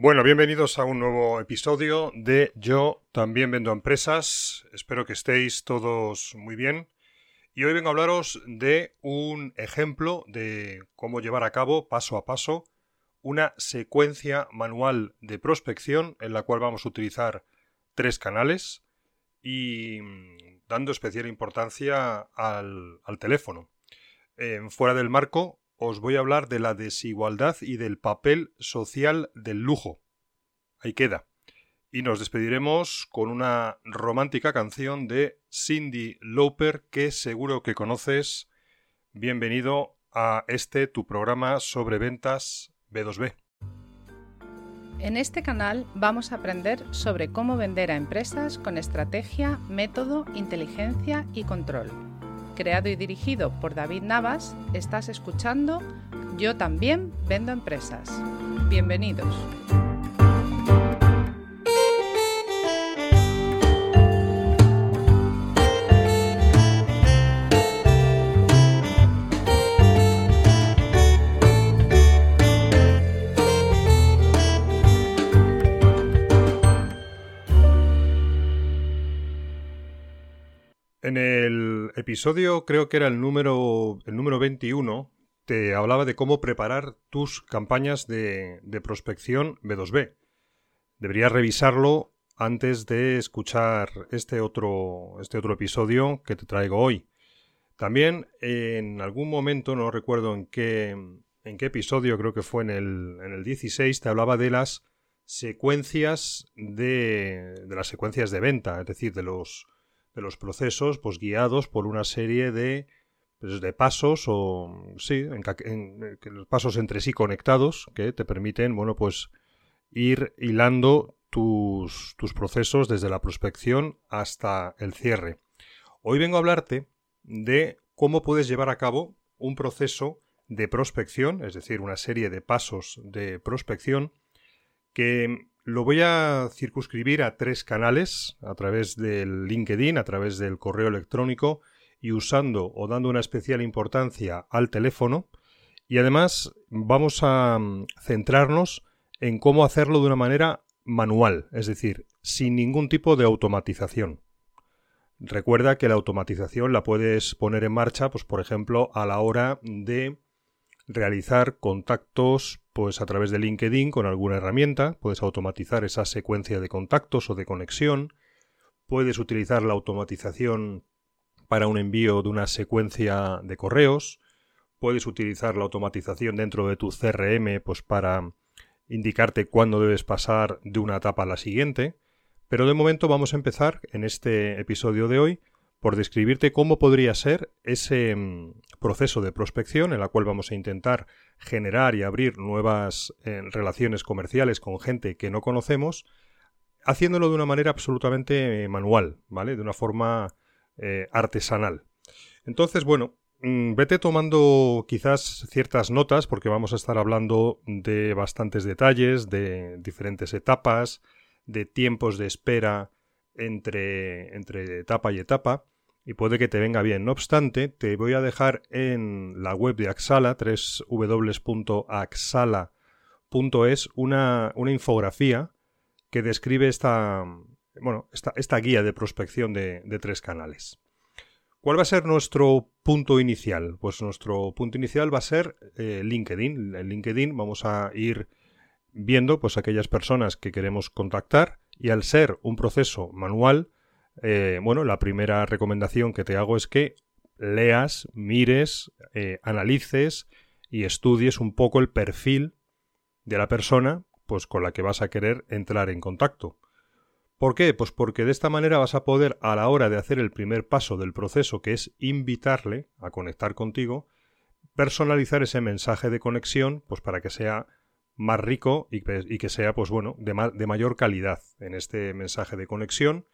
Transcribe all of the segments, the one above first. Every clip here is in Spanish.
Bueno, bienvenidos a un nuevo episodio de Yo también vendo empresas. Espero que estéis todos muy bien. Y hoy vengo a hablaros de un ejemplo de cómo llevar a cabo paso a paso una secuencia manual de prospección en la cual vamos a utilizar tres canales y mm, dando especial importancia al, teléfono. fuera del marco os voy a hablar de la desigualdad y del papel social del lujo. Ahí queda. Y nos despediremos con una romántica canción de Cindy Lauper que seguro que conoces. Bienvenido a este tu programa sobre ventas B2B. En este canal vamos a aprender sobre cómo vender a empresas con estrategia, método, inteligencia y control creado y dirigido por David Navas, estás escuchando Yo también vendo empresas. Bienvenidos. Episodio, creo que era el número, el número 21, te hablaba de cómo preparar tus campañas de, de prospección B2B. Deberías revisarlo antes de escuchar este otro, este otro episodio que te traigo hoy. También en algún momento, no recuerdo en qué, en qué episodio, creo que fue en el, en el 16, te hablaba de las secuencias de, de las secuencias de venta, es decir, de los de los procesos, pues guiados por una serie de, pues, de pasos o sí, en, los pasos entre sí conectados que te permiten, bueno, pues ir hilando tus, tus procesos desde la prospección hasta el cierre. Hoy vengo a hablarte de cómo puedes llevar a cabo un proceso de prospección, es decir, una serie de pasos de prospección que lo voy a circunscribir a tres canales, a través del LinkedIn, a través del correo electrónico y usando o dando una especial importancia al teléfono. Y además vamos a mm, centrarnos en cómo hacerlo de una manera manual, es decir, sin ningún tipo de automatización. Recuerda que la automatización la puedes poner en marcha, pues por ejemplo, a la hora de realizar contactos pues a través de LinkedIn con alguna herramienta, puedes automatizar esa secuencia de contactos o de conexión, puedes utilizar la automatización para un envío de una secuencia de correos, puedes utilizar la automatización dentro de tu CRM pues para indicarte cuándo debes pasar de una etapa a la siguiente, pero de momento vamos a empezar en este episodio de hoy por describirte cómo podría ser ese mm, proceso de prospección en la cual vamos a intentar generar y abrir nuevas eh, relaciones comerciales con gente que no conocemos, haciéndolo de una manera absolutamente eh, manual, ¿vale? De una forma eh, artesanal. Entonces, bueno, mm, vete tomando quizás ciertas notas porque vamos a estar hablando de bastantes detalles, de diferentes etapas, de tiempos de espera entre, etapa y etapa y puede que te venga bien. No obstante, te voy a dejar en la web de Axala, www.axala.es, una, una infografía que describe esta, bueno, esta, esta guía de prospección de, tres canales. ¿Cuál va a ser nuestro punto inicial? Pues nuestro punto inicial va a ser eh, LinkedIn. En LinkedIn vamos a ir viendo pues aquellas personas que queremos contactar y al ser un proceso manual, eh, bueno, la primera recomendación que te hago es que leas, mires, eh, analices y estudies un poco el perfil de la persona pues con la que vas a querer entrar en contacto. ¿Por qué? Pues porque de esta manera vas a poder a la hora de hacer el primer paso del proceso, que es invitarle a conectar contigo, personalizar ese mensaje de conexión, pues para que sea más rico y que, sea, pues bueno, de, de mayor calidad. En este mensaje de conexión,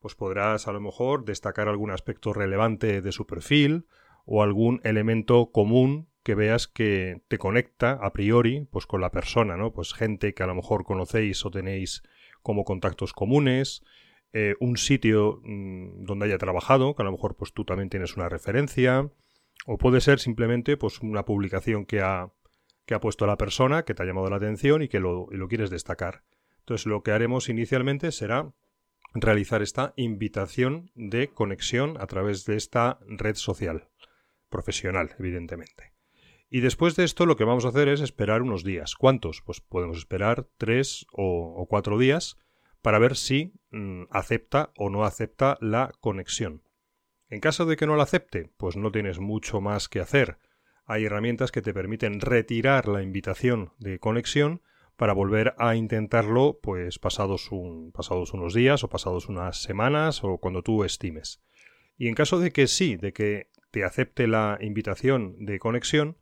pues podrás a lo mejor destacar algún aspecto relevante de su perfil o algún elemento común que veas que te conecta a priori pues con la persona, ¿no? Pues gente que a lo mejor conocéis o tenéis como contactos comunes, eh, un sitio mm, donde haya trabajado, que a lo mejor pues tú también tienes una referencia, o puede ser simplemente pues una publicación que ha, que ha puesto la persona, que te ha llamado la atención y que lo, y lo quieres destacar. Entonces lo que haremos inicialmente será realizar esta invitación de conexión a través de esta red social, profesional, evidentemente. Y después de esto lo que vamos a hacer es esperar unos días. ¿Cuántos? Pues podemos esperar tres o, cuatro días para ver si mm, acepta o no acepta la conexión. En caso de que no la acepte, pues no tienes mucho más que hacer. Hay herramientas que te permiten retirar la invitación de conexión para volver a intentarlo pues pasados, un, pasados unos días o pasados unas semanas o cuando tú estimes. Y en caso de que sí, de que te acepte la invitación de conexión,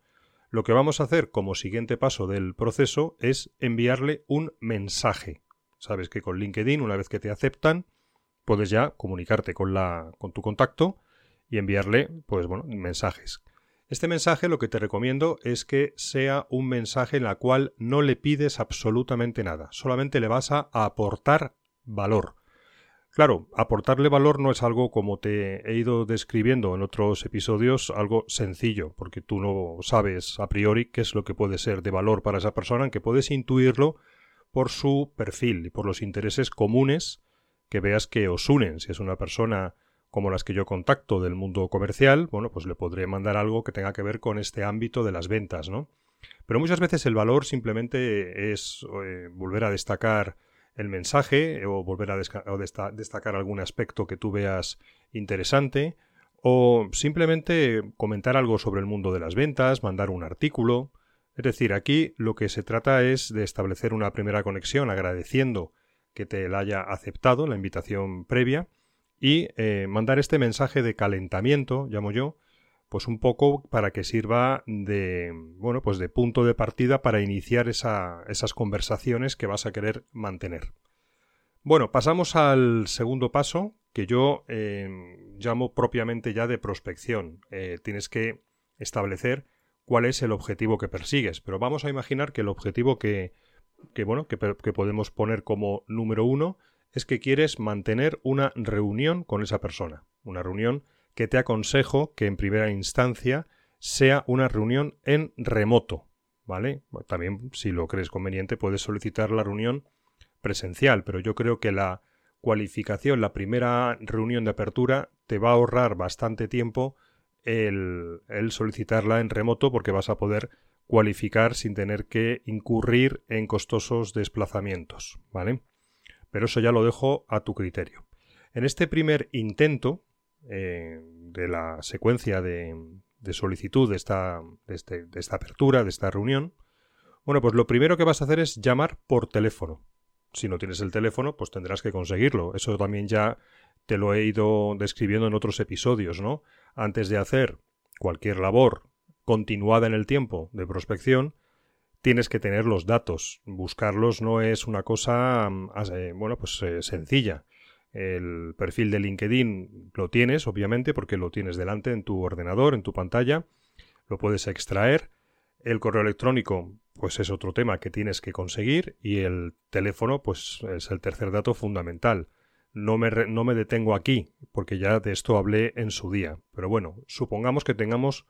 lo que vamos a hacer como siguiente paso del proceso es enviarle un mensaje. Sabes que con LinkedIn, una vez que te aceptan, puedes ya comunicarte con, la, con tu contacto y enviarle, pues mensajes. Este mensaje lo que te recomiendo es que sea un mensaje en el cual no le pides absolutamente nada, solamente le vas a aportar valor. Claro, aportarle valor no es algo como te he ido describiendo en otros episodios, algo sencillo, porque tú no sabes a priori qué es lo que puede ser de valor para esa persona, aunque puedes intuirlo por su perfil y por los intereses comunes que veas que os unen. Si es una persona como las que yo contacto del mundo comercial, bueno, pues le podré mandar algo que tenga que ver con este ámbito de las ventas, ¿no? Pero muchas veces el valor simplemente es eh, volver a destacar el mensaje o volver a destacar algún aspecto que tú veas interesante o simplemente comentar algo sobre el mundo de las ventas, mandar un artículo. Es decir, aquí lo que se trata es de establecer una primera conexión agradeciendo que te la haya aceptado la invitación previa y eh, mandar este mensaje de calentamiento, llamo yo, pues un poco para que sirva de bueno pues de punto de partida para iniciar esas conversaciones que vas a querer mantener. Bueno pasamos al segundo paso que yo em, llamo propiamente ya de prospección. Eh, tienes que establecer cuál es el objetivo que persigues pero vamos a imaginar que el objetivo que, que bueno que, que podemos poner como número uno es que quieres mantener una reunión con esa persona una reunión que te aconsejo que en primera instancia sea una reunión en remoto, ¿vale? También, si lo crees conveniente, puedes solicitar la reunión presencial, pero yo creo que la cualificación, la primera reunión de apertura, te va a ahorrar bastante tiempo el, solicitarla en remoto porque vas a poder cualificar sin tener que incurrir en costosos desplazamientos, ¿vale? Pero eso ya lo dejo a tu criterio. En este primer intento, eh, de la secuencia de, solicitud de esta, este, de, esta apertura, de esta reunión, bueno, pues lo primero que vas a hacer es llamar por teléfono. Si no tienes el teléfono, pues tendrás que conseguirlo. Eso también ya te lo he ido describiendo en otros episodios, ¿no? Antes de hacer cualquier labor continuada en el tiempo de prospección, tienes que tener los datos. Buscarlos no es una cosa, mm, eh, bueno, pues eh, sencilla. El perfil de LinkedIn lo tienes, obviamente, porque lo tienes delante en tu ordenador, en tu pantalla. Lo puedes extraer. El correo electrónico, pues es otro tema que tienes que conseguir. Y el teléfono, pues es el tercer dato fundamental. No me, no me detengo aquí, porque ya de esto hablé en su día. Pero bueno, supongamos que tengamos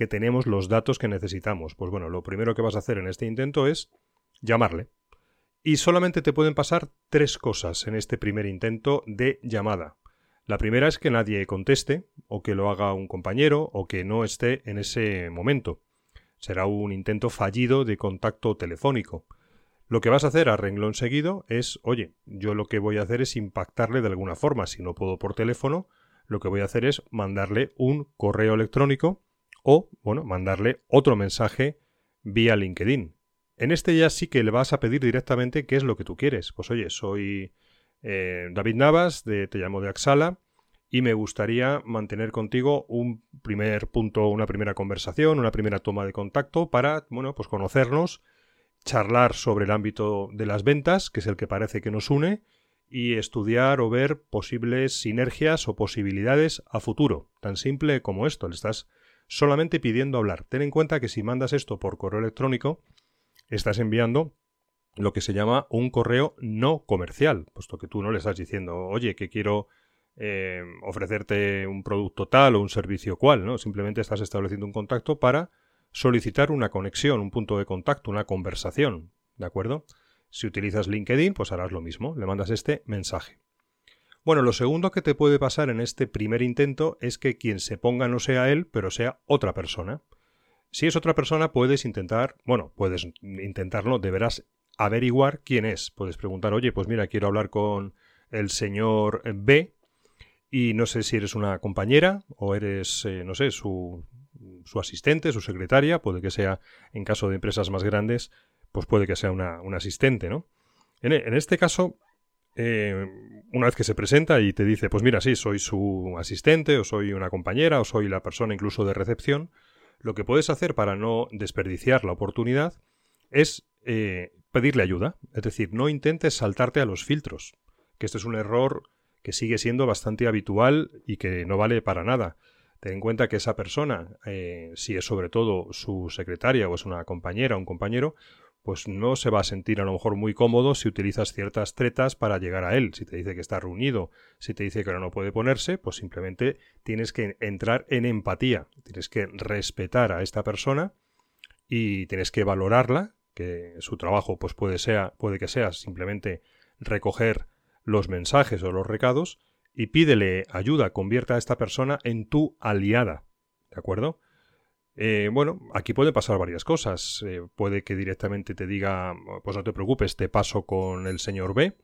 que tenemos los datos que necesitamos. Pues bueno, lo primero que vas a hacer en este intento es llamarle. Y solamente te pueden pasar tres cosas en este primer intento de llamada. La primera es que nadie conteste, o que lo haga un compañero, o que no esté en ese momento. Será un intento fallido de contacto telefónico. Lo que vas a hacer a renglón seguido es, oye, yo lo que voy a hacer es impactarle de alguna forma. Si no puedo por teléfono, lo que voy a hacer es mandarle un correo electrónico o, bueno, mandarle otro mensaje vía LinkedIn. En este ya sí que le vas a pedir directamente qué es lo que tú quieres. Pues oye, soy eh, David Navas, de, te llamo de Axala, y me gustaría mantener contigo un primer punto, una primera conversación, una primera toma de contacto para, bueno, pues conocernos charlar sobre el ámbito de las ventas, que es el que parece que nos une, y estudiar o ver posibles sinergias o posibilidades a futuro. Tan simple como esto, le estás solamente pidiendo hablar. Ten en cuenta que si mandas esto por correo electrónico, estás enviando lo que se llama un correo no comercial, puesto que tú no le estás diciendo, oye, que quiero eh, ofrecerte un producto tal o un servicio cual, ¿no? Simplemente estás estableciendo un contacto para solicitar una conexión, un punto de contacto, una conversación, ¿de acuerdo? Si utilizas LinkedIn, pues harás lo mismo, le mandas este mensaje. Bueno, lo segundo que te puede pasar en este primer intento es que quien se ponga no sea él, pero sea otra persona. Si es otra persona, puedes intentar, bueno, puedes intentarlo, deberás averiguar quién es. Puedes preguntar, oye, pues mira, quiero hablar con el señor B y no sé si eres una compañera o eres, eh, no sé, su, su, asistente, su secretaria, puede que sea, en caso de empresas más grandes, pues puede que sea una, un asistente, ¿no? En este caso, eh, una vez que se presenta y te dice, pues mira, sí, soy su asistente, o soy una compañera, o soy la persona incluso de recepción, lo que puedes hacer para no desperdiciar la oportunidad es eh, pedirle ayuda. Es decir, no intentes saltarte a los filtros, que este es un error que sigue siendo bastante habitual y que no vale para nada. Ten en cuenta que esa persona, eh, si es sobre todo su secretaria o es una compañera o un compañero, pues no se va a sentir a lo mejor muy cómodo si utilizas ciertas tretas para llegar a él. Si te dice que está reunido, si te dice que ahora no puede ponerse, pues simplemente tienes que entrar en empatía, tienes que respetar a esta persona y tienes que valorarla, que su trabajo pues puede, ser, puede que sea simplemente recoger los mensajes o los recados y pídele ayuda, convierta a esta persona en tu aliada, ¿de acuerdo? Eh, bueno, aquí puede pasar varias cosas. Eh, puede que directamente te diga, pues no te preocupes, te paso con el señor B.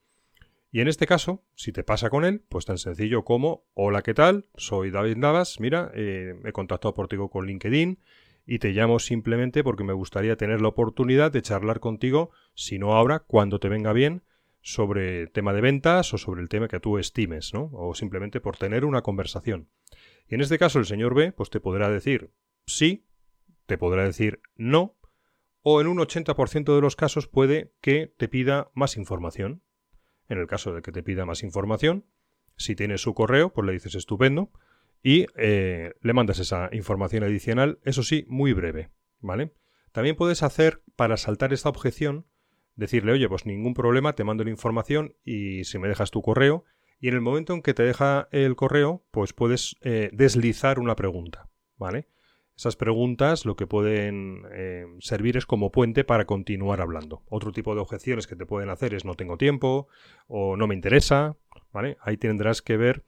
Y en este caso, si te pasa con él, pues tan sencillo como, hola, ¿qué tal? Soy David Navas, mira, eh, he contactado ti con LinkedIn y te llamo simplemente porque me gustaría tener la oportunidad de charlar contigo, si no ahora, cuando te venga bien, sobre tema de ventas o sobre el tema que tú estimes, ¿no? O simplemente por tener una conversación. Y en este caso el señor B, pues te podrá decir, sí, te podrá decir no, o en un 80% de los casos puede que te pida más información. En el caso de que te pida más información, si tienes su correo, pues le dices estupendo y eh, le mandas esa información adicional, eso sí, muy breve, ¿vale? También puedes hacer, para saltar esta objeción, decirle, oye, pues ningún problema, te mando la información y si me dejas tu correo, y en el momento en que te deja el correo, pues puedes eh, deslizar una pregunta, ¿vale? Esas preguntas lo que pueden eh, servir es como puente para continuar hablando. Otro tipo de objeciones que te pueden hacer es no tengo tiempo o no me interesa, ¿vale? Ahí tendrás que ver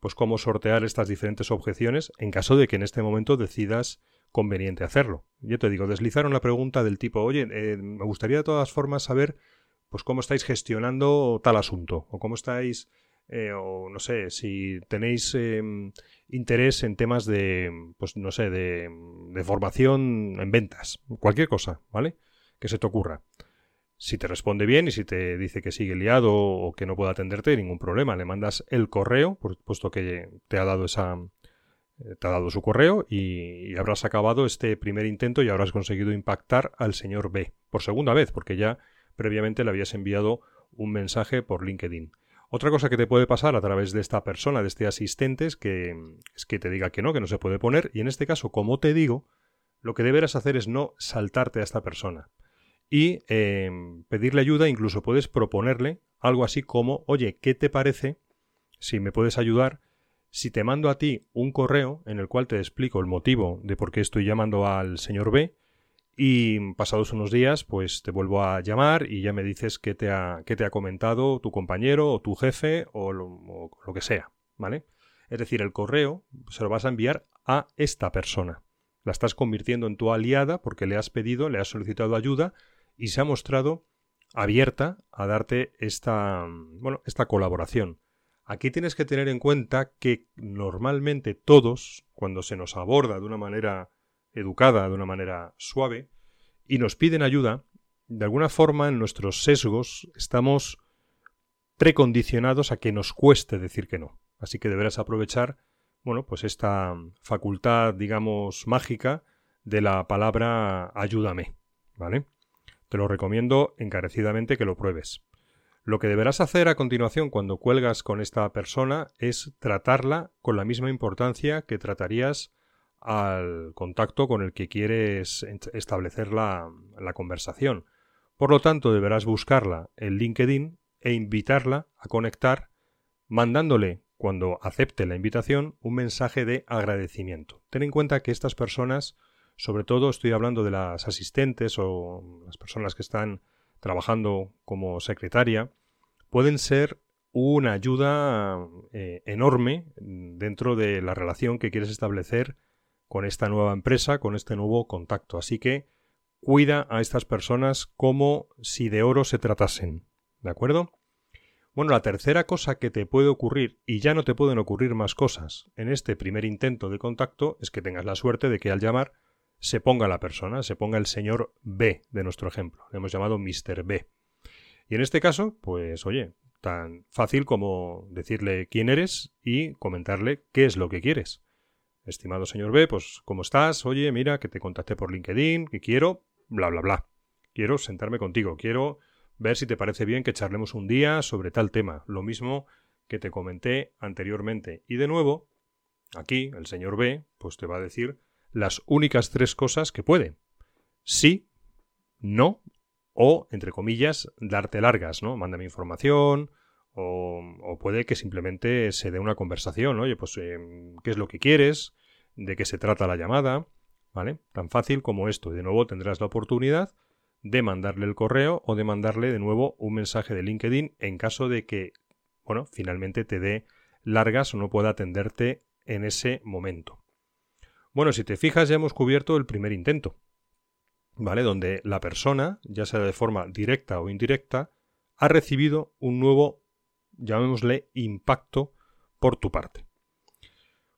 pues cómo sortear estas diferentes objeciones en caso de que en este momento decidas conveniente hacerlo. Yo te digo, deslizar una pregunta del tipo, oye, eh, me gustaría de todas formas saber pues cómo estáis gestionando tal asunto o cómo estáis eh, o no sé, si tenéis em, interés en temas de, pues no sé, de, formación en ventas, cualquier cosa, ¿vale? Que se te ocurra. Si te responde bien y si te dice que sigue liado o que no puede atenderte, ningún problema. Le mandas el correo, puesto que te ha dado esa, eh, te ha dado su correo y, y, habrás acabado este primer intento y habrás conseguido impactar al señor B por segunda vez, porque ya previamente le habías enviado un mensaje por LinkedIn. Otra cosa que te puede pasar a través de esta persona, de este asistente, es que, es que te diga que no, que no se puede poner, y en este caso, como te digo, lo que deberás hacer es no saltarte a esta persona. Y em, pedirle ayuda, incluso puedes proponerle algo así como, oye, ¿qué te parece si me puedes ayudar si te mando a ti un correo en el cual te explico el motivo de por qué estoy llamando al señor B y pasados unos días, pues te vuelvo a llamar y ya me dices qué te ha, qué te ha comentado tu compañero o tu jefe o lo, lo, que sea, ¿vale? Es decir, el correo se lo vas a enviar a esta persona. La estás convirtiendo en tu aliada porque le has pedido, le has solicitado ayuda y se ha mostrado abierta a darte esta, bueno, esta colaboración. Aquí tienes que tener en cuenta que normalmente todos, cuando se nos aborda de una manera educada, de una manera suave, y nos piden ayuda, de alguna forma en nuestros sesgos estamos precondicionados a que nos cueste decir que no. Así que deberás aprovechar, bueno, pues esta facultad, digamos, mágica de la palabra ayúdame, ¿vale? Te lo recomiendo encarecidamente que lo pruebes. Lo que deberás hacer a continuación cuando cuelgas con esta persona es tratarla con la misma importancia que tratarías al contacto con el que quieres establecer la, conversación. Por lo tanto, deberás buscarla en LinkedIn e invitarla a conectar mandándole, cuando acepte la invitación, un mensaje de agradecimiento. Ten en cuenta que estas personas, sobre todo estoy hablando de las asistentes o las personas que están trabajando como secretaria, pueden ser una ayuda eh, enorme dentro de la relación que quieres establecer con esta nueva empresa, con este nuevo contacto. Así que cuida a estas personas como si de oro se tratasen. ¿De acuerdo? Bueno, la tercera cosa que te puede ocurrir, y ya no te pueden ocurrir más cosas en este primer intento de contacto, es que tengas la suerte de que al llamar se ponga la persona, se ponga el señor B de nuestro ejemplo. Le hemos llamado Mr. B. Y en este caso, pues oye, tan fácil como decirle quién eres y comentarle qué es lo que quieres. Estimado señor B, pues ¿cómo estás? Oye, mira, que te contacté por LinkedIn, que quiero, bla, bla, bla. Quiero sentarme contigo, quiero ver si te parece bien que charlemos un día sobre tal tema, lo mismo que te comenté anteriormente. Y de nuevo, aquí el señor B, pues te va a decir las únicas tres cosas que puede. Sí, no o, entre comillas, darte largas, ¿no? Mándame información o, puede que simplemente se dé una conversación, oye, pues, em, ¿qué es lo que quieres? ¿De qué se trata la llamada? ¿Vale? Tan fácil como esto. Y de nuevo tendrás la oportunidad de mandarle el correo o de mandarle de nuevo un mensaje de LinkedIn en caso de que, bueno, finalmente te dé largas o no pueda atenderte en ese momento. Bueno, si te fijas ya hemos cubierto el primer intento, ¿vale? Donde la persona, ya sea de forma directa o indirecta, ha recibido un nuevo, llamémosle, impacto por tu parte.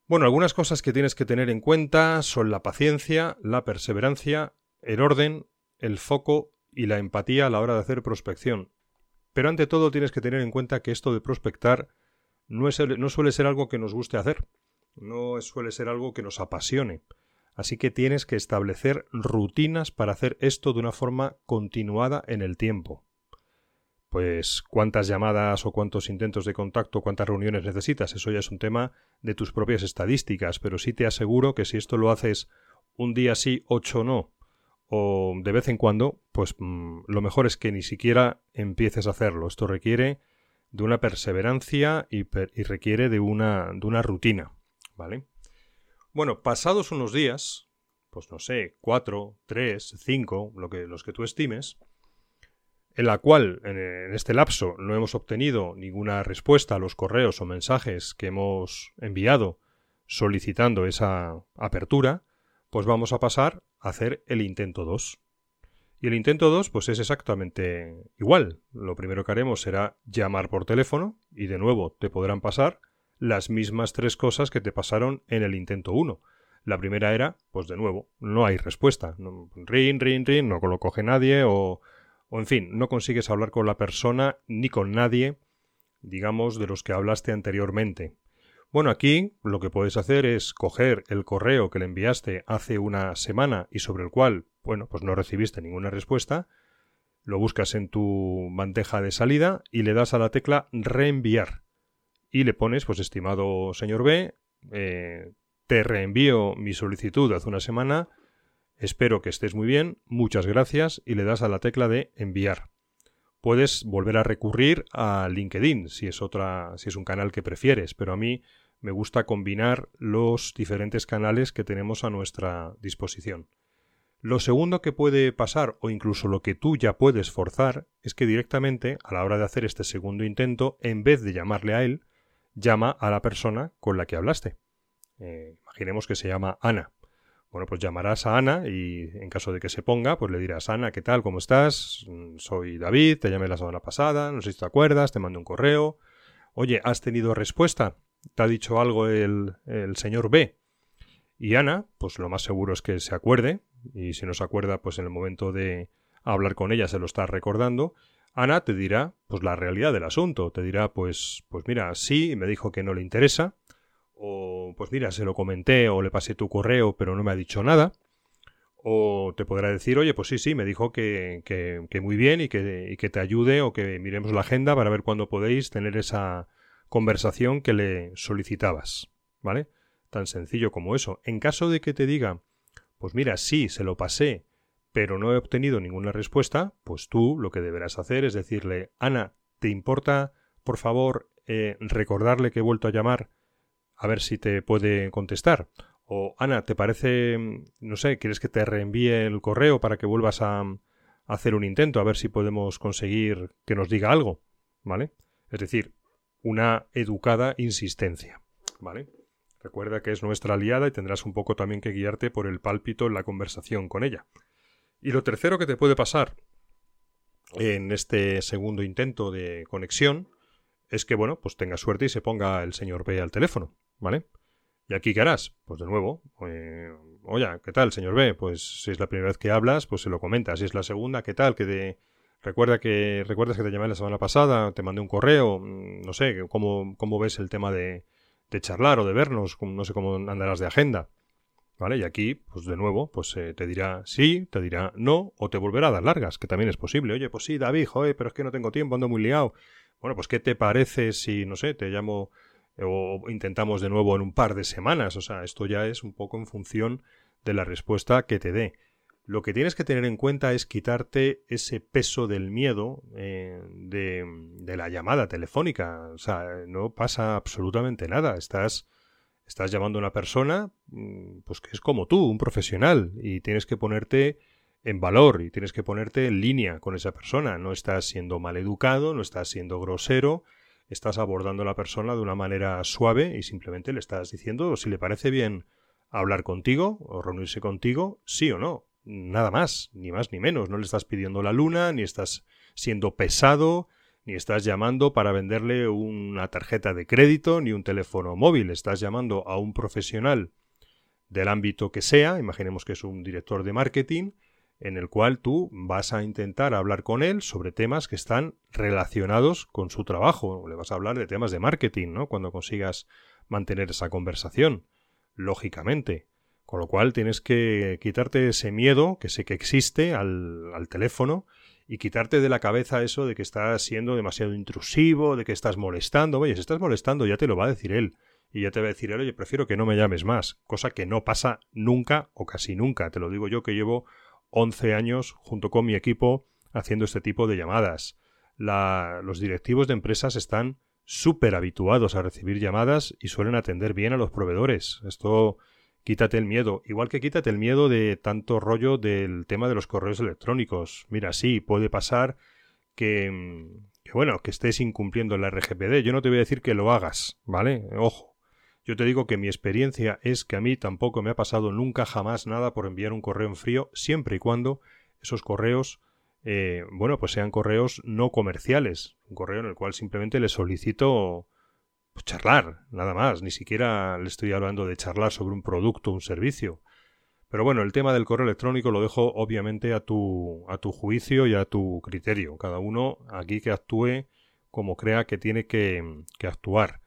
Bueno, algunas cosas que tienes que tener en cuenta son la paciencia, la perseverancia, el orden el foco y la empatía a la hora de hacer prospección. Pero ante todo tienes que tener en cuenta que esto de prospectar no, no suele ser algo que nos guste hacer, no suele ser algo que nos apasione. Así que tienes que establecer rutinas para hacer esto de una forma continuada en el tiempo. Pues cuántas llamadas o cuántos intentos de contacto, cuántas reuniones necesitas, eso ya es un tema de tus propias estadísticas, pero sí te aseguro que si esto lo haces un día sí, ocho no, o de vez en cuando, pues mm, lo mejor es que ni siquiera empieces a hacerlo. Esto requiere de una perseverancia y, requiere de una, de una rutina, ¿vale? Bueno, pasados unos días, pues no sé, cuatro, tres, cinco, lo que, los que tú estimes, en la cual en este lapso no hemos obtenido ninguna respuesta a los correos o mensajes que hemos enviado solicitando esa apertura, pues vamos a pasar a hacer el intento 2. Y el intento 2 pues es exactamente igual. Lo primero que haremos será llamar por teléfono y de nuevo te podrán pasar las mismas tres cosas que te pasaron en el intento 1. La primera era, pues de nuevo, no hay respuesta. Rin, rin, rin, no lo coge nadie o, o en fin, no consigues hablar con la persona ni con nadie, digamos, de los que hablaste anteriormente. Bueno, aquí lo que puedes hacer es coger el correo que le enviaste hace una semana y sobre el cual, bueno, pues no recibiste ninguna respuesta, lo buscas en tu bandeja de salida y le das a la tecla reenviar. Y le pones, pues estimado señor B, eh, te reenvío mi solicitud hace una semana, espero que estés muy bien, muchas gracias y le das a la tecla de enviar. Puedes volver a recurrir a LinkedIn si es otra, si es un canal que prefieres, pero a mí me gusta combinar los diferentes canales que tenemos a nuestra disposición. Lo segundo que puede pasar, o incluso lo que tú ya puedes forzar, es que directamente, a la hora de hacer este segundo intento, en vez de llamarle a él, llama a la persona con la que hablaste. Eh, imaginemos que se llama Ana. Bueno, pues llamarás a Ana y en caso de que se ponga, pues le dirás, Ana, ¿qué tal? ¿Cómo estás? Soy David, te llamé la semana pasada, no sé si te acuerdas, te mando un correo. Oye, ¿has tenido respuesta? te ha dicho algo el, el señor B. Y Ana, pues lo más seguro es que se acuerde, y si no se acuerda, pues en el momento de hablar con ella se lo está recordando. Ana te dirá, pues la realidad del asunto, te dirá, pues, pues mira, sí, me dijo que no le interesa, o pues mira, se lo comenté o le pasé tu correo, pero no me ha dicho nada, O te podrá decir, oye, pues sí, sí, me dijo que, que, muy bien y que, que te ayude o que miremos la agenda para ver cuándo podéis tener esa conversación que le solicitabas. ¿Vale? Tan sencillo como eso. En caso de que te diga, pues mira, sí, se lo pasé, pero no he obtenido ninguna respuesta, pues tú lo que deberás hacer es decirle, Ana, ¿te importa, por favor, eh, recordarle que he vuelto a llamar a ver si te puede contestar? O Ana, ¿te parece, no sé, quieres que te reenvíe el correo para que vuelvas a, hacer un intento a ver si podemos conseguir que nos diga algo? ¿Vale? Es decir, una educada insistencia. ¿Vale? Recuerda que es nuestra aliada y tendrás un poco también que guiarte por el pálpito en la conversación con ella. Y lo tercero que te puede pasar en este segundo intento de conexión es que, bueno, pues tenga suerte y se ponga el señor B al teléfono, ¿vale? ¿Y aquí qué harás? Pues de nuevo, eh, oye, ¿qué tal, señor B? Pues si es la primera vez que hablas, pues se lo comentas. Si es la segunda, ¿qué tal? Que de... Recuerda que recuerdas que te llamé la semana pasada, te mandé un correo, mm, no sé, cómo, cómo ves el tema de, de charlar o de vernos, no sé cómo andarás de agenda. ¿Vale? Y aquí, pues de nuevo, pues eh, te dirá sí, te dirá no, o te volverá a dar largas, que también es posible. Oye, pues sí, David, joder, pero es que no tengo tiempo, ando muy liado. Bueno, pues ¿qué te parece si, no sé, te llamo o intentamos de nuevo en un par de semanas. O sea, esto ya es un poco en función de la respuesta que te dé. Lo que tienes que tener en cuenta es quitarte ese peso del miedo eh, de, de, la llamada telefónica. O sea, no pasa absolutamente nada. Estás, estás llamando a una persona mm, pues que es como tú, un profesional, y tienes que ponerte en valor y tienes que ponerte en línea con esa persona. No estás siendo maleducado, no estás siendo grosero, estás abordando a la persona de una manera suave y simplemente le estás diciendo si le parece bien hablar contigo o reunirse contigo, sí o no. Nada más, ni más ni menos. No le estás pidiendo la luna, ni estás siendo pesado, ni estás llamando para venderle una tarjeta de crédito, ni un teléfono móvil. Estás llamando a un profesional del ámbito que sea, imaginemos que es un director de marketing, en el cual tú vas a intentar hablar con él sobre temas que están relacionados con su trabajo. Le vas a hablar de temas de marketing, ¿no? Cuando consigas mantener esa conversación, lógicamente. Con lo cual tienes que quitarte ese miedo que sé que existe al, al teléfono y quitarte de la cabeza eso de que estás siendo demasiado intrusivo, de que estás molestando. Oye, si estás molestando ya te lo va a decir él. Y ya te va a decir oye, prefiero que no me llames más. Cosa que no pasa nunca o casi nunca. Te lo digo yo que llevo 11 años junto con mi equipo haciendo este tipo de llamadas. los directivos de empresas están súper habituados a recibir llamadas y suelen atender bien a los proveedores. Esto quítate el miedo. Igual que quítate el miedo de tanto rollo del tema de los correos electrónicos. Mira, sí, puede pasar que bueno, que estés incumpliendo la RGPD. Yo no te voy a decir que lo hagas, ¿vale? Ojo, yo te digo que mi experiencia es que a mí tampoco me ha pasado nunca jamás nada por enviar un correo en frío, siempre y cuando esos correos, eh, bueno, pues sean correos no comerciales, un correo en el cual simplemente le solicito pues, charlar, nada más, ni siquiera le estoy hablando de charlar sobre un producto, un servicio. Pero bueno, el tema del correo electrónico lo dejo obviamente a tu, a tu juicio y a tu criterio. Cada uno aquí que actúe como crea que tiene que, que actuar.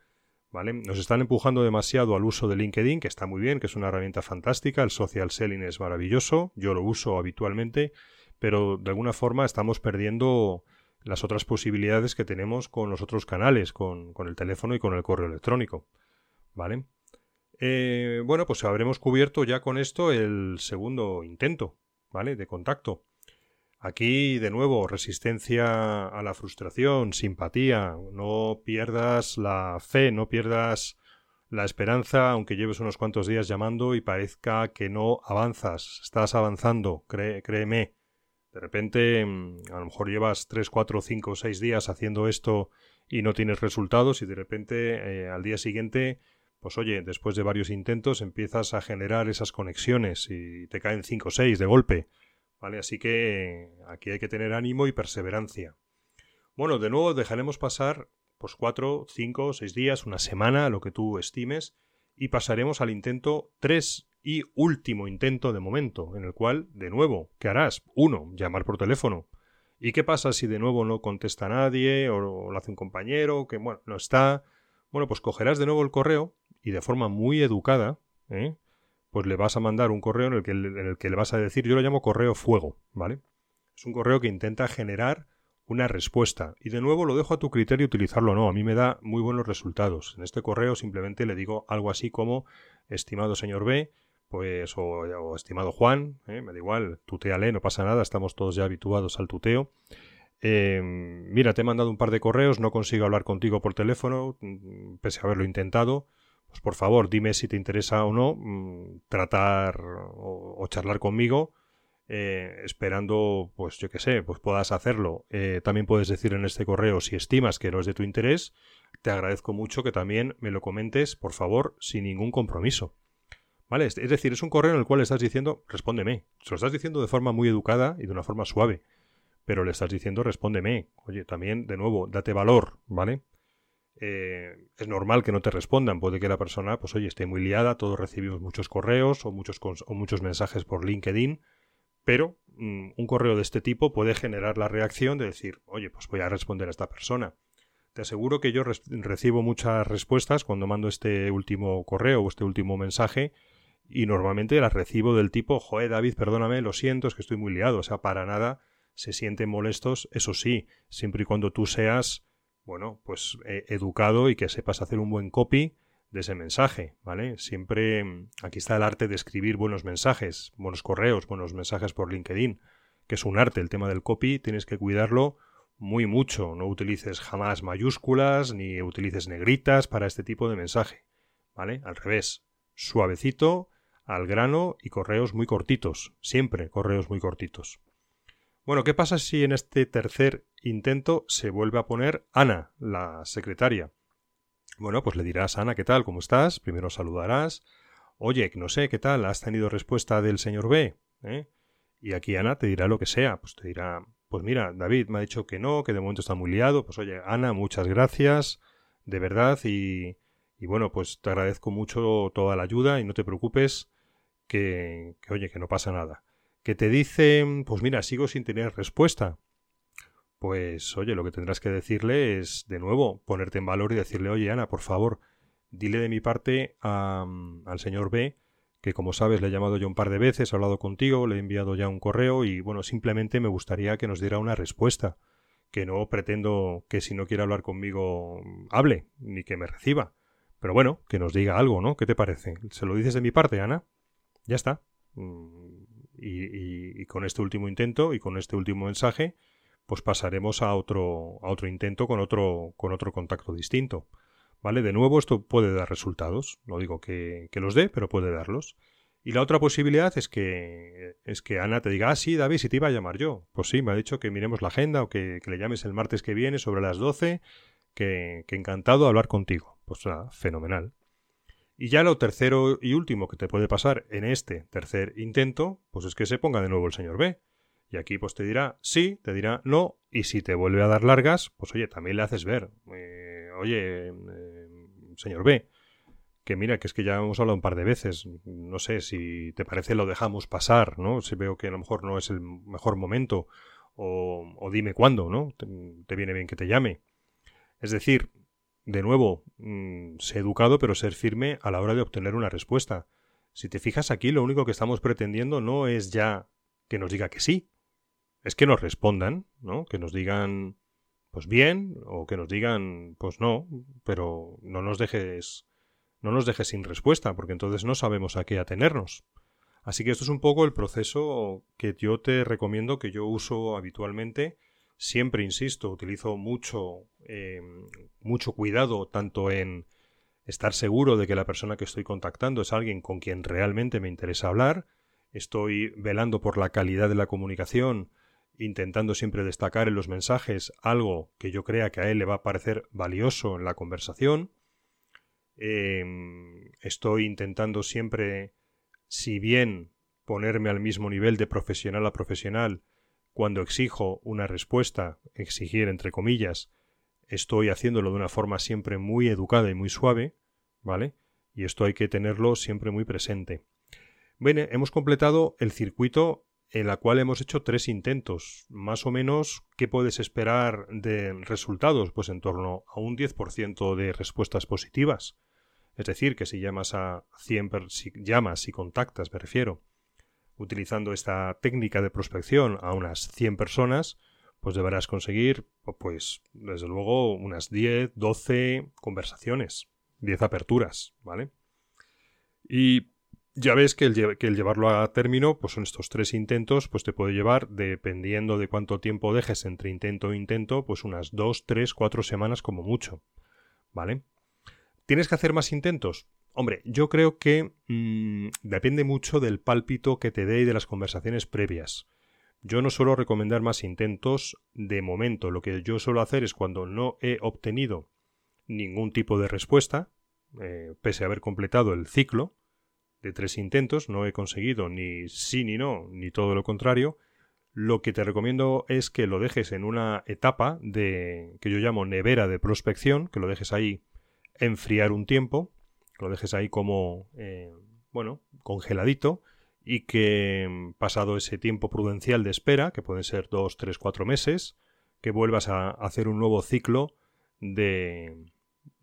Nos están empujando demasiado al uso de LinkedIn, que está muy bien, que es una herramienta fantástica, el social selling es maravilloso, yo lo uso habitualmente, pero de alguna forma estamos perdiendo las otras posibilidades que tenemos con los otros canales, con, el teléfono y con el correo electrónico. ¿Vale? Eh, bueno, pues habremos cubierto ya con esto el segundo intento, ¿vale? De contacto. Aquí, de nuevo, resistencia a la frustración, simpatía, no pierdas la fe, no pierdas la esperanza, aunque lleves unos cuantos días llamando y parezca que no avanzas, estás avanzando, créeme. De repente, mm, a lo mejor llevas tres, cuatro, cinco, seis días haciendo esto y no tienes resultados y de repente eh, al día siguiente, pues oye, después de varios intentos empiezas a generar esas conexiones y te caen cinco o seis de golpe. ¿Vale? Así que aquí hay que tener ánimo y perseverancia. Bueno, de nuevo dejaremos pasar pues cuatro, cinco, seis días, una semana, lo que tú estimes, y pasaremos al intento tres y último intento de momento, en el cual, de nuevo, ¿qué harás? Uno, llamar por teléfono. ¿Y qué pasa si de nuevo no contesta nadie o lo hace un compañero que, bueno, no está? Bueno, pues cogerás de nuevo el correo y de forma muy educada, ¿eh? Pues le vas a mandar un correo en el, que, en el que le vas a decir, yo lo llamo correo fuego, ¿vale? Es un correo que intenta generar una respuesta. Y de nuevo lo dejo a tu criterio utilizarlo o no. A mí me da muy buenos resultados. En este correo simplemente le digo algo así como, estimado señor B, pues, o, estimado Juan, ¿eh? me da igual, tuteale, no pasa nada, estamos todos ya habituados al tuteo. Em, mira, te he mandado un par de correos, no consigo hablar contigo por teléfono, mm, pese a haberlo intentado. Pues por favor, dime si te interesa o no mm, tratar o, charlar conmigo, eh, esperando, pues yo qué sé, pues puedas hacerlo. Eh, también puedes decir en este correo si estimas que no es de tu interés. Te agradezco mucho que también me lo comentes, por favor, sin ningún compromiso. ¿Vale? Es decir, es un correo en el cual estás diciendo, respóndeme. Se lo estás diciendo de forma muy educada y de una forma suave. Pero le estás diciendo, respóndeme. Oye, también, de nuevo, date valor, ¿vale? Eh, es normal que no te respondan. Puede que la persona, pues oye, esté muy liada, todos recibimos muchos correos o muchos, o muchos mensajes por LinkedIn, pero mm, un correo de este tipo puede generar la reacción de decir, oye, pues voy a responder a esta persona. Te aseguro que yo recibo muchas respuestas cuando mando este último correo o este último mensaje y normalmente las recibo del tipo, joder, David, perdóname, lo siento, es que estoy muy liado. O sea, para nada se sienten molestos, eso sí, siempre y cuando tú seas, bueno, pues eh, educado y que sepas hacer un buen copy de ese mensaje, ¿vale? Siempre mm, aquí está el arte de escribir buenos mensajes, buenos correos, buenos mensajes por LinkedIn, que es un arte, el tema del copy, tienes que cuidarlo muy mucho, no utilices jamás mayúsculas ni utilices negritas para este tipo de mensaje, ¿vale? Al revés, suavecito, al grano y correos muy cortitos, siempre correos muy cortitos. Bueno, ¿qué pasa si en este tercer intento se vuelve a poner Ana, la secretaria? Bueno, pues le dirás, Ana, ¿qué tal? ¿Cómo estás? Primero saludarás. Oye, no sé, ¿qué tal? ¿Has tenido respuesta del señor B? ¿Eh? Y aquí Ana te dirá lo que sea. Pues te dirá, pues mira, David me ha dicho que no, que de momento está muy liado. Pues oye, Ana, muchas gracias, de verdad, y, bueno, pues te agradezco mucho toda la ayuda y no te preocupes que, oye, que no pasa nada. Que te dicen, pues mira, sigo sin tener respuesta. Pues oye, lo que tendrás que decirle es, de nuevo, ponerte en valor y decirle, oye, Ana, por favor, dile de mi parte al señor B que como sabes le he llamado ya un par de veces, he hablado contigo, le he enviado ya un correo y bueno, simplemente me gustaría que nos diera una respuesta, que no pretendo que si no quiere hablar conmigo hable, ni que me reciba, pero bueno, que nos diga algo, ¿no? ¿Qué te parece? ¿Se lo dices de mi parte, Ana? Ya está. Y, con este último intento y con este último mensaje, pues pasaremos a otro, a otro intento con otro, con otro contacto distinto. ¿Vale? De nuevo, esto puede dar resultados. No digo que, los dé, pero puede darlos. Y la otra posibilidad es que, es que Ana te diga, ah, sí, David, si te iba a llamar yo. Pues sí, me ha dicho que miremos la agenda o que, le llames el martes que viene sobre las 12, que, que encantado hablar contigo. Pues fenomenal. Y ya lo tercero y último que te puede pasar en este tercer intento, pues es que se ponga de nuevo el señor B. Y aquí pues te dirá sí, te dirá no, y si te vuelve a dar largas, pues oye, también le haces ver. Eh, oye, eh, señor B, que mira, que es que ya hemos hablado un par de veces. No sé, si te parece lo dejamos pasar, ¿no? Si veo que a lo mejor no es el mejor momento, o, dime cuándo, ¿no? Te, viene bien que te llame. Es decir, de nuevo, mm, sé educado, pero ser firme a la hora de obtener una respuesta. Si te fijas aquí, lo único que estamos pretendiendo no es ya que nos diga que sí, es que nos respondan, ¿no? Que nos digan, pues bien, o que nos digan, pues no, pero no nos dejes, no nos dejes sin respuesta, porque entonces no sabemos a qué atenernos. Así que esto es un poco el proceso que yo te recomiendo, que yo uso habitualmente. Siempre, insisto, utilizo mucho, em, mucho cuidado, tanto en estar seguro de que la persona que estoy contactando es alguien con quien realmente me interesa hablar. Estoy velando por la calidad de la comunicación, intentando siempre destacar en los mensajes algo que yo crea que a él le va a parecer valioso en la conversación. Em, estoy intentando siempre, si bien ponerme al mismo nivel de profesional a profesional, cuando exijo una respuesta, exigir entre comillas, estoy haciéndolo de una forma siempre muy educada y muy suave, ¿vale? Y esto hay que tenerlo siempre muy presente. Bueno, hemos completado el circuito en la cual hemos hecho tres intentos. Más o menos, ¿qué puedes esperar de resultados? Pues en torno a un 10% de respuestas positivas. Es decir, que si llamas a 100 si llamas y contactas, me refiero, utilizando esta técnica de prospección a unas 100 personas, pues deberás conseguir, pues, desde luego, unas 10, 12 conversaciones, 10 aperturas, ¿vale? Y ya ves que el, llevarlo a término, pues son estos tres intentos, pues te puede llevar, dependiendo de cuánto tiempo dejes entre intento e intento, pues unas dos, tres, cuatro semanas como mucho. ¿Vale? ¿Tienes que hacer más intentos? Hombre, yo creo que mmm, depende mucho del pálpito que te dé y de las conversaciones previas. Yo no suelo recomendar más intentos de momento. Lo que yo suelo hacer es cuando no he obtenido ningún tipo de respuesta, eh, pese a haber completado el ciclo, de tres intentos, no he conseguido ni sí ni no, ni todo lo contrario, lo que te recomiendo es que lo dejes en una etapa de que yo llamo nevera de prospección, que lo dejes ahí enfriar un tiempo, lo dejes ahí como, eh, bueno, congeladito, y que pasado ese tiempo prudencial de espera, que pueden ser dos, tres, cuatro meses, que vuelvas a hacer un nuevo ciclo de...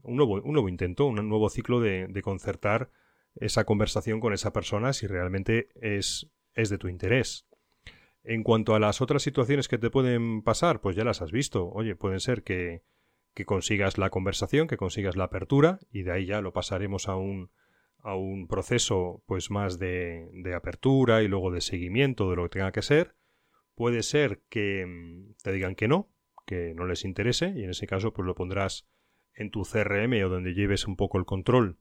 un nuevo, un nuevo intento, un nuevo ciclo de, de concertar esa conversación con esa persona si realmente es, es de tu interés. En cuanto a las otras situaciones que te pueden pasar, pues ya las has visto. Oye, pueden ser que, que consigas la conversación, que consigas la apertura, y de ahí ya lo pasaremos a un, a un proceso pues más de, de apertura y luego de seguimiento de lo que tenga que ser. Puede ser que mm, te digan que no, que no les interese, y en ese caso pues lo pondrás en tu CRM o donde lleves un poco el control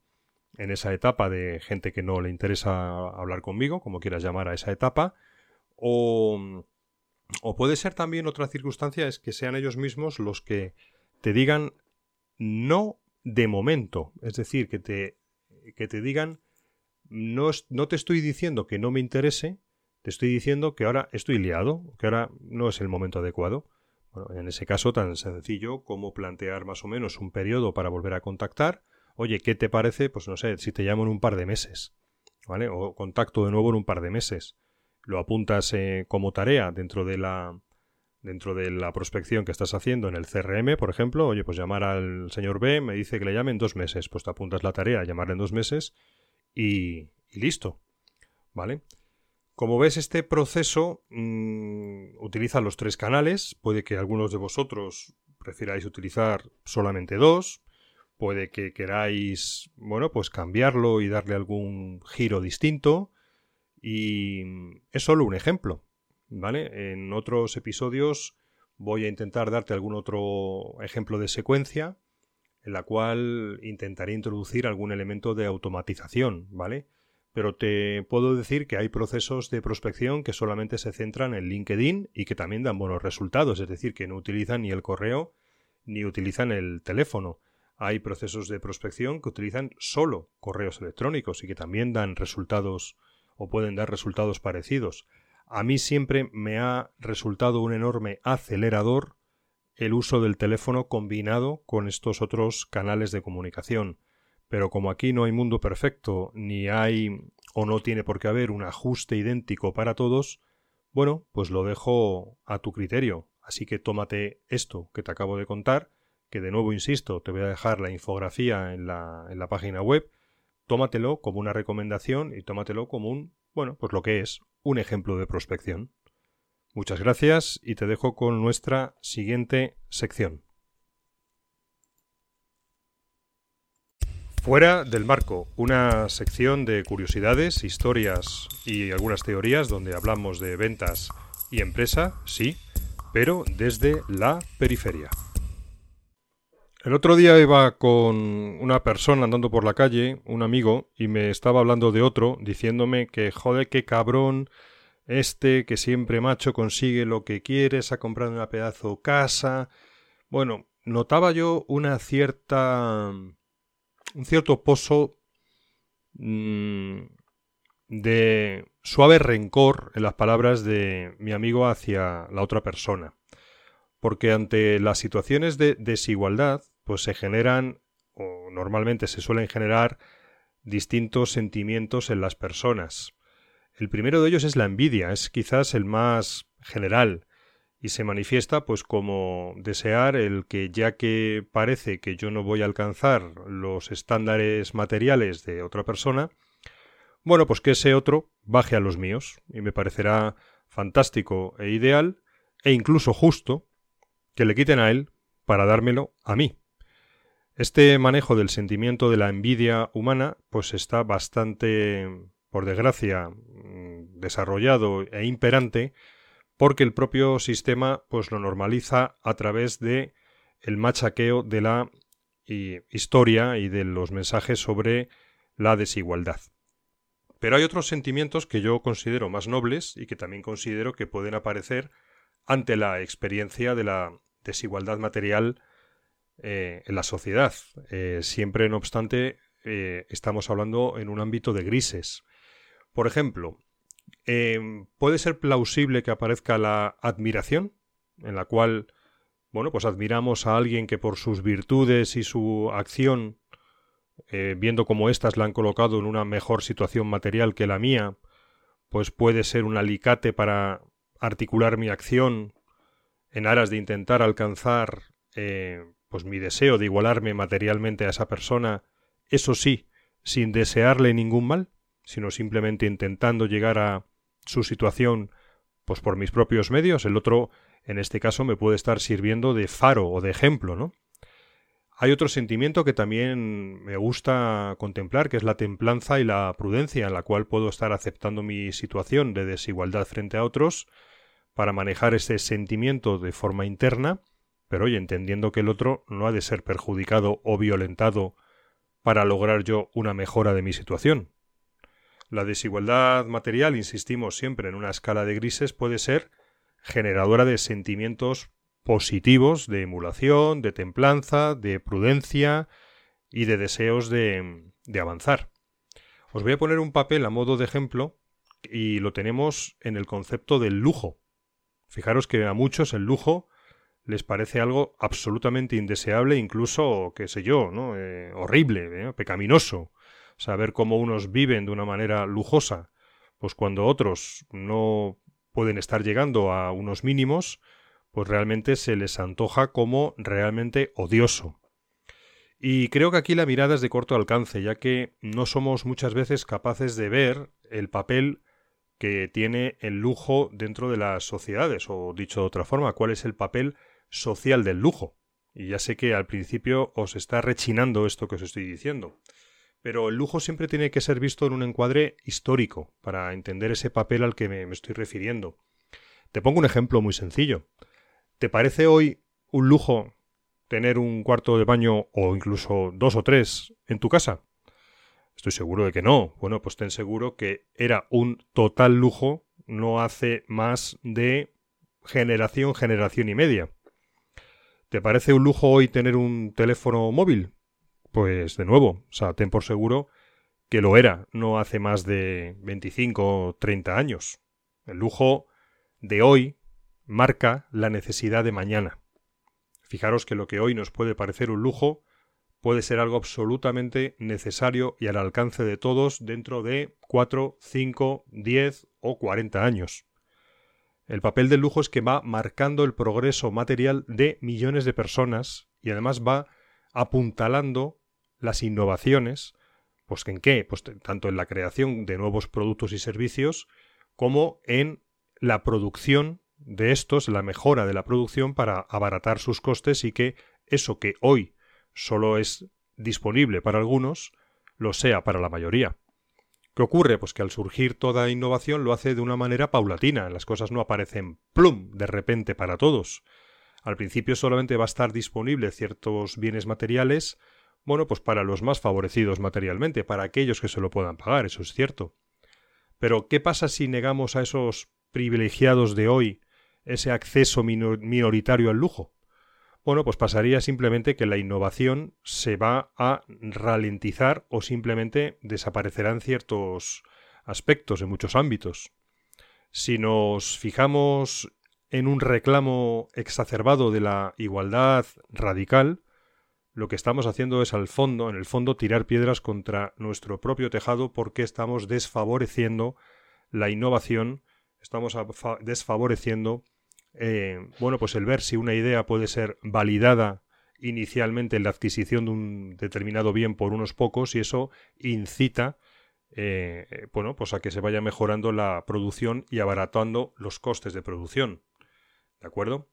en esa etapa de gente que no le interesa hablar conmigo, como quieras llamar a esa etapa, o, o puede ser también otra circunstancia es que sean ellos mismos los que te digan no de momento, es decir, que te, que te digan no, no te estoy diciendo que no me interese, te estoy diciendo que ahora estoy liado, que ahora no es el momento adecuado. Bueno, en ese caso tan sencillo como plantear más o menos un periodo para volver a contactar, oye, ¿qué te parece? Pues no sé, si te llamo en un par de meses, ¿vale? O contacto de nuevo en un par de meses. Lo apuntas eh, como tarea dentro de la dentro de la prospección que estás haciendo en el CRM, por ejemplo, oye, pues llamar al señor B me dice que le llame en dos meses, pues te apuntas la tarea, llamarle en dos meses y, listo, ¿vale? Como ves, este proceso mmm, utiliza los tres canales, puede que algunos de vosotros prefiráis utilizar solamente dos, puede que queráis, bueno, pues cambiarlo y darle algún giro distinto. Y es solo un ejemplo, ¿vale? En otros episodios voy a intentar darte algún otro ejemplo de secuencia en la cual intentaré introducir algún elemento de automatización, ¿vale? Pero te puedo decir que hay procesos de prospección que solamente se centran en LinkedIn y que también dan buenos resultados, es decir, que no utilizan ni el correo ni utilizan el teléfono hay procesos de prospección que utilizan solo correos electrónicos y que también dan resultados o pueden dar resultados parecidos. A mí siempre me ha resultado un enorme acelerador el uso del teléfono combinado con estos otros canales de comunicación. Pero como aquí no hay mundo perfecto, ni hay o no tiene por qué haber un ajuste idéntico para todos, bueno, pues lo dejo a tu criterio. Así que tómate esto que te acabo de contar que de nuevo insisto, te voy a dejar la infografía en la, en la página web, tómatelo como una recomendación y tómatelo como un, bueno, pues lo que es, un ejemplo de prospección. Muchas gracias y te dejo con nuestra siguiente sección. Fuera del marco, una sección de curiosidades, historias y algunas teorías donde hablamos de ventas y empresa, sí, pero desde la periferia. El otro día iba con una persona andando por la calle, un amigo, y me estaba hablando de otro, diciéndome que joder, qué cabrón, este que siempre macho consigue lo que quiere, se ha comprado una pedazo casa. Bueno, notaba yo una cierta. un cierto pozo mmm, de suave rencor en las palabras de mi amigo hacia la otra persona porque ante las situaciones de desigualdad, pues se generan, o normalmente se suelen generar, distintos sentimientos en las personas. El primero de ellos es la envidia, es quizás el más general, y se manifiesta pues como desear el que ya que parece que yo no voy a alcanzar los estándares materiales de otra persona, bueno, pues que ese otro baje a los míos y me parecerá fantástico e ideal e incluso justo que le quiten a él para dármelo a mí. Este manejo del sentimiento de la envidia humana pues está bastante, por desgracia, mm, desarrollado e imperante porque el propio sistema pues lo normaliza a través de el machaqueo de la historia y de los mensajes sobre la desigualdad. Pero hay otros sentimientos que yo considero más nobles y que también considero que pueden aparecer ante la experiencia de la desigualdad material eh, en la sociedad. Eh, siempre, no obstante, eh, estamos hablando en un ámbito de grises. Por ejemplo, Em, puede ser plausible que aparezca la admiración, en la cual, bueno, pues admiramos a alguien que por sus virtudes y su acción, viendo cómo éstas la han colocado en una mejor situación material que la mía, pues puede ser un alicate para articular mi acción en aras de intentar alcanzar pues mi deseo de igualarme materialmente a esa persona, eso sí, sin desearle ningún mal sino simplemente intentando llegar a su situación pues por mis propios medios, el otro en este caso me puede estar sirviendo de faro o de ejemplo, ¿no? Hay otro sentimiento que también me gusta contemplar, que es la templanza y la prudencia, en la cual puedo estar aceptando mi situación de desigualdad frente a otros para manejar ese sentimiento de forma interna, pero oye, entendiendo que el otro no ha de ser perjudicado o violentado para lograr yo una mejora de mi situación. La desigualdad material, insistimos siempre en una escala de grises, puede ser generadora de sentimientos positivos de emulación, de templanza, de prudencia y de deseos de, de avanzar. Os voy a poner un papel a modo de ejemplo y lo tenemos en el concepto del lujo. Fijaros que a muchos el lujo les parece algo absolutamente indeseable, incluso, qué sé yo, ¿no? Eh, horrible, ¿eh? pecaminoso saber cómo unos viven de una manera lujosa, pues cuando otros no pueden estar llegando a unos mínimos, pues realmente se les antoja como realmente odioso. Y creo que aquí la mirada es de corto alcance, ya que no somos muchas veces capaces de ver el papel que tiene el lujo dentro de las sociedades, o dicho de otra forma, cuál es el papel social del lujo. Y ya sé que al principio os está rechinando esto que os estoy diciendo. Pero el lujo siempre tiene que ser visto en un encuadre histórico para entender ese papel al que me, estoy refiriendo. Te pongo un ejemplo muy sencillo. ¿Te parece hoy un lujo tener un cuarto de baño o incluso dos o tres en tu casa? Estoy seguro de que no. Bueno, pues ten seguro que era un total lujo no hace más de generación, generación y media. ¿Te parece un lujo hoy tener un teléfono móvil? pues de nuevo, o ten por seguro que lo era no hace más de 25 o 30 años. El lujo de hoy marca la necesidad de mañana. Fijaros que lo que hoy nos puede parecer un lujo puede ser algo absolutamente necesario y al alcance de todos dentro de 4, 5, 10 o 40 años. El papel del lujo es que va marcando el progreso material de millones de personas y además va apuntalando las innovaciones, pues en qué, pues tanto en la creación de nuevos productos y servicios como en la producción de estos, la mejora de la producción para abaratar sus costes y que eso que hoy solo es disponible para algunos, lo sea para la mayoría. ¿Qué ocurre? Pues que al surgir toda innovación lo hace de una manera paulatina, las cosas no aparecen plum de repente para todos. Al principio solamente va a estar disponible ciertos bienes materiales bueno, pues para los más favorecidos materialmente, para aquellos que se lo puedan pagar, eso es cierto. Pero, ¿qué pasa si negamos a esos privilegiados de hoy ese acceso minoritario al lujo? Bueno, pues pasaría simplemente que la innovación se va a ralentizar o simplemente desaparecerán ciertos aspectos en muchos ámbitos. Si nos fijamos en un reclamo exacerbado de la igualdad radical, lo que estamos haciendo es al fondo, en el fondo, tirar piedras contra nuestro propio tejado porque estamos desfavoreciendo la innovación, estamos desfavoreciendo eh, bueno, pues el ver si una idea puede ser validada inicialmente en la adquisición de un determinado bien por unos pocos y eso incita eh, bueno, pues a que se vaya mejorando la producción y abaratando los costes de producción. ¿De acuerdo?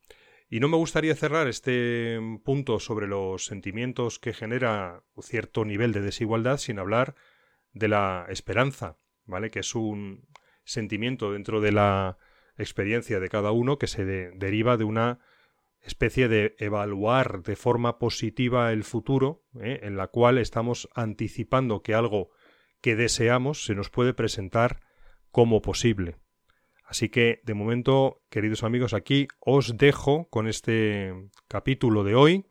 Y no me gustaría cerrar este punto sobre los sentimientos que genera cierto nivel de desigualdad sin hablar de la esperanza, ¿vale? Que es un sentimiento dentro de la experiencia de cada uno que se deriva de una especie de evaluar de forma positiva el futuro, ¿eh? en la cual estamos anticipando que algo que deseamos se nos puede presentar como posible. Así que, de momento, queridos amigos, aquí os dejo con este capítulo de hoy.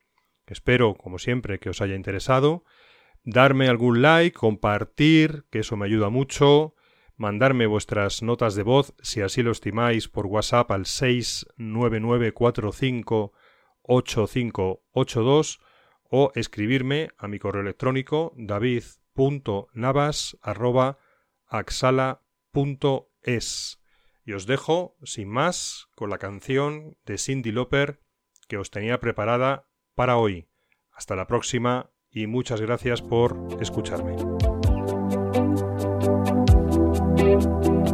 Espero, como siempre, que os haya interesado. Darme algún like, compartir, que eso me ayuda mucho mandarme vuestras notas de voz, si así lo estimáis, por WhatsApp al 699458582 o escribirme a mi correo electrónico david.navas.axala.es. Y os dejo, sin más, con la canción de Cindy Lauper que os tenía preparada para hoy. Hasta la próxima y muchas gracias por escucharme. Thank you.